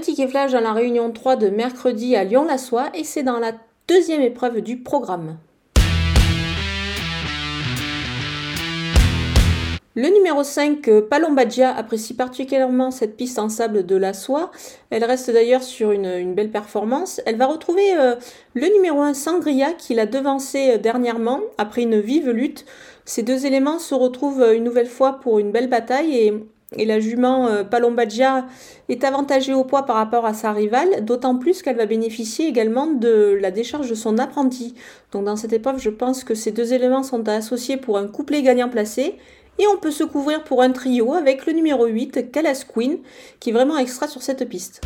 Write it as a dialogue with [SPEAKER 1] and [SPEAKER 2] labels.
[SPEAKER 1] ticket flash dans la réunion 3 de mercredi à Lyon-la-Soie et c'est dans la deuxième épreuve du programme. Le numéro 5, euh, Palombadia, apprécie particulièrement cette piste en sable de la soie. Elle reste d'ailleurs sur une, belle performance. Elle va retrouver euh, le numéro 1, Sangria, qui l'a devancé euh, dernièrement après une vive lutte. Ces deux éléments se retrouvent une nouvelle fois pour une belle bataille et, et la jument Palombadia est avantagée au poids par rapport à sa rivale, d'autant plus qu'elle va bénéficier également de la décharge de son apprenti. Donc dans cette épreuve, je pense que ces deux éléments sont associés pour un couplet gagnant placé et on peut se couvrir pour un trio avec le numéro 8, Calas Queen, qui est vraiment extra sur cette piste.